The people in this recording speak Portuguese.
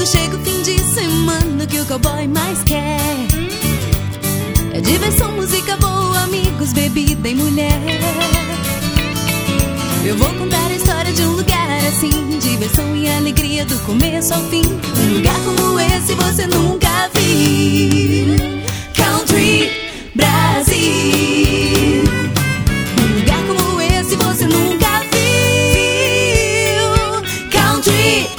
Quando chega o fim de semana, o que o cowboy mais quer é diversão, música boa, amigos, bebida e mulher. Eu vou contar a história de um lugar assim, diversão e alegria do começo ao fim. Um lugar como esse você nunca viu. Country Brasil. Um lugar como esse você nunca viu. Country